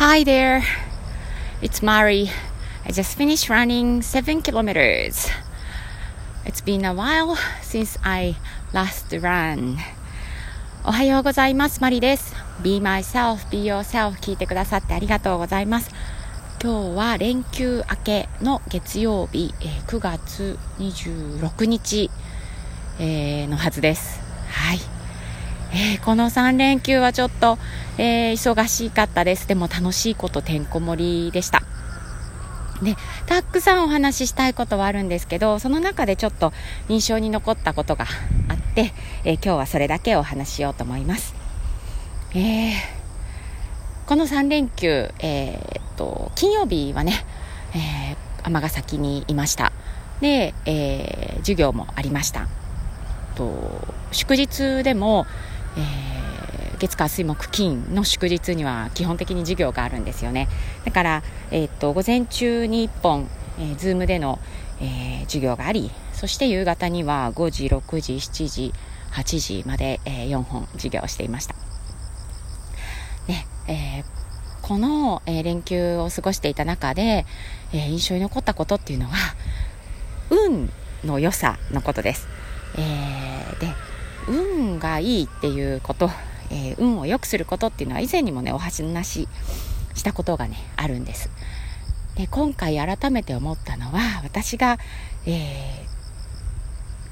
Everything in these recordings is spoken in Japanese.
Hi there, it's Mari. I just finished running 7 kilometers. It's been a while since I last ran. おはようございます。マリです。Be myself, be yourself 聞いてくださってありがとうございます。今日は連休明けの月曜日、え、9月26日、えー、のはずです。えー、この3連休はちょっと、えー、忙しかったです。でも楽しいことてんこ盛りでした。で、たくさんお話ししたいことはあるんですけど、その中でちょっと印象に残ったことがあって、えー、今日はそれだけお話ししようと思います。えー、この3連休、えー、っと、金曜日はね、え、尼崎にいました。で、え、授業もありました。と祝日でも、えー、月火水木金の祝日には基本的に授業があるんですよね。だから、えー、っと午前中に1本、えー、Zoom での、えー、授業がありそして夕方には5時6時7時8時まで、えー、4本授業をしていました。ねえー、この、えー、連休を過ごしていた中で、えー、印象に残ったことっていうのは運の良さのことです、えー、で運がいいっていうこと、えー、運を良くすることっていうのは以前にもねお話ししたことがねあるんです。で今回改めて思ったのは私が、え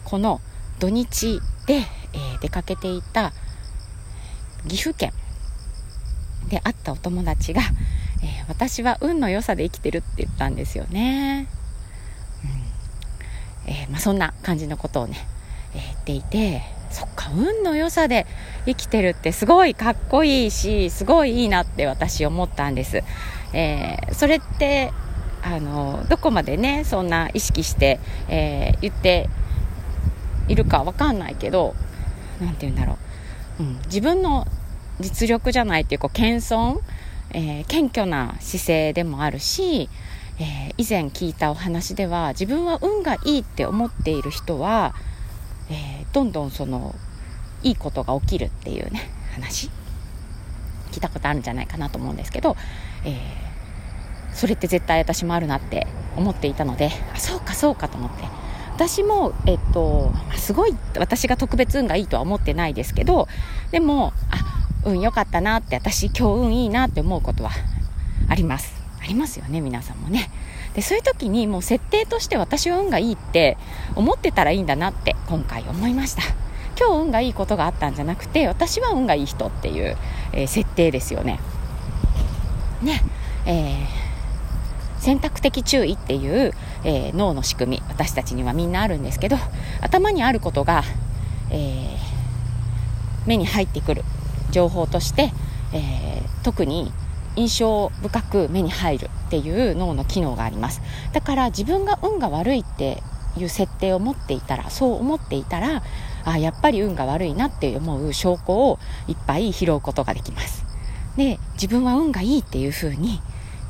ー、この土日で、えー、出かけていた岐阜県で会ったお友達が、えー、私は運の良さで生きてるって言ったんですよね、うん。えー、まあ、そんな感じのことをね、え言っていて運の良さで生きてるってすごいかっこいいしすごいいいなって私思ったんです、えー、それってあのどこまでねそんな意識して、えー、言っているかわかんないけど何て言うんだろう、うん、自分の実力じゃないっていうこう謙遜、えー、謙虚な姿勢でもあるし、えー、以前聞いたお話では自分は運がいいって思っている人はえー、どんどんそのいいことが起きるっていうね話。聞いたことあるんじゃないかなと思うんですけど、えー、それって絶対私もあるなって思っていたのであそうかそうかと思って。私も、えっと、すごい私が特別運がいいとは思ってないですけどでもあ運良かったなって私今日運いいなって思うことはあります。ありますよね皆さんもね。でそういう時にもう設定として私は運がいいって思ってたらいいんだなって今回思いました。今日運がいいことがあったんじゃなくて私は運がいい人っていう、えー、設定ですよね。ね。えー、選択的注意っていう、えー、脳の仕組み私たちにはみんなあるんですけど頭にあることが、え目に入ってくる情報として、え特に印象深く目に入るっていう脳の機能があります。だから自分が運が悪いっていう設定を持っていたらそう思っていたらあやっぱり運が悪いなって思う証拠をいっぱい拾うことができます。で自分は運がいいっていうふうに、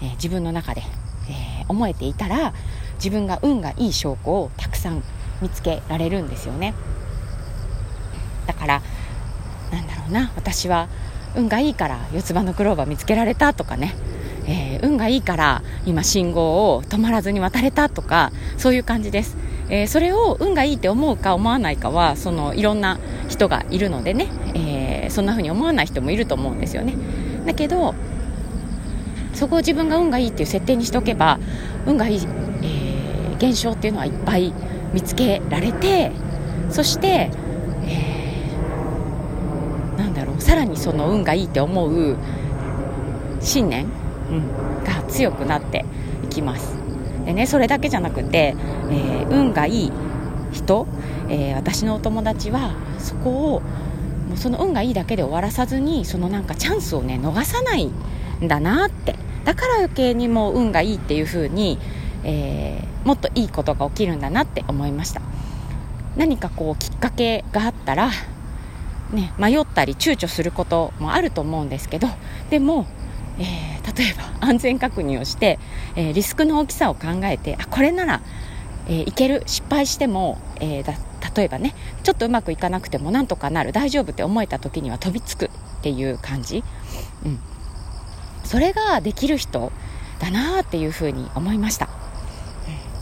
えー、自分の中で、えー、思えていたら自分が運がいい証拠をたくさん見つけられるんですよね。だからなんだろうな私は運がいいから四つ葉のクローバー見つけられたとかね、えー、運がいいから今信号を止まらずに渡れたとかそういう感じです、えー、それを運がいいって思うか思わないかはそのいろんな人がいるのでね、えー、そんな風に思わない人もいると思うんですよね。だけどそこを自分が運がいいっていう設定にしておけば運がいい、え現象っていうのはいっぱい見つけられてそしてえ、何だろうさらにその運がいいって思う信念、うん、が強くなっていきます。でねそれだけじゃなくて、えー、運がいい人、えー、私のお友達はそこをもうその運がいいだけで終わらさずにそのなんかチャンスをね逃さないんだなって。だから余計にもう運がいいっていう風に、えー、もっといいことが起きるんだなって思いました。何かこうきっかけがあったらね、迷ったり躊躇することもあると思うんですけどでも、えー、例えば安全確認をして、えー、リスクの大きさを考えてあこれなら、えー、いける失敗しても、えだ例えばねちょっとうまくいかなくてもなんとかなる大丈夫って思えた時には飛びつくっていう感じ、うん、それができる人だなっていうふうに思いました、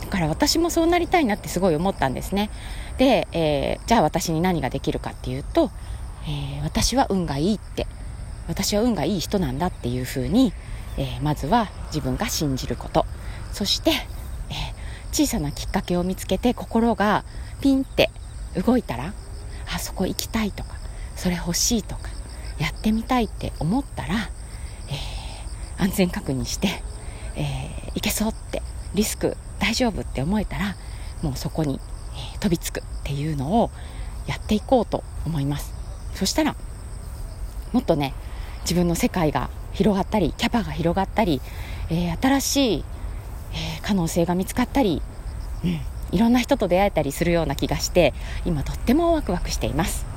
だから私もそうなりたいなってすごい思ったんですね。で、えー、じゃあ私に何ができるかっていうと、えー、私は運がいいって。私は運がいい人なんだっていうふうに、えー、まずは自分が信じること。そして、え小さなきっかけを見つけて心がピンって動いたらあそこ行きたいとかそれ欲しいとかやってみたいって思ったら、えー、安全確認して、えー、行けそうってリスク大丈夫って思えたらもうそこに、えー、飛びつくっていうのをやっていこうと思います。そしたらもっとね自分の世界が広がったりキャパが広がったり、えー、新しい、えー、可能性が見つかったり、うん、いろんな人と出会えたりするような気がして今とってもワクワクしています、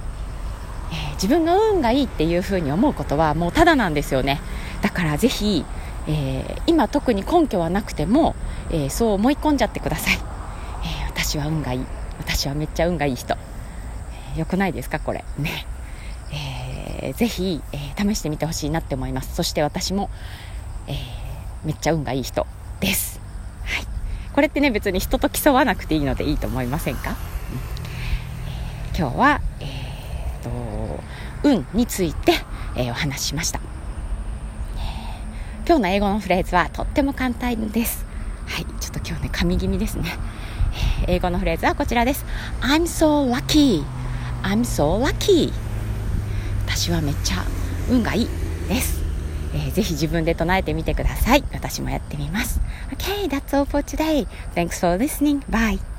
えー、自分の運がいいっていうふうに思うことはもうただなんですよね。だからぜひ、え、今特に根拠はなくても、え、そう思い込んじゃってください、え私は運がいい。私はめっちゃ運がいい人、えよくないですかこれ。ね。えー、ぜひ、えー、試してみてほしいなって思います。そして私も、えー、めっちゃ運がいい人です。はい。これってね別に人と競わなくていいのでいいと思いませんか、うん。えー、今日は、えーと、運について、えー、お話ししました、えー、今日の英語のフレーズはとっても簡単です。はい。ちょっと今日ね神気味ですね、え、英語のフレーズはこちらです。I'm so lucky I'm so lucky 私はめっちゃ運がいいですえー、ぜひ自分で唱えてみてください。私もやってみます。OK that's all for today. Thanks for listening. Bye.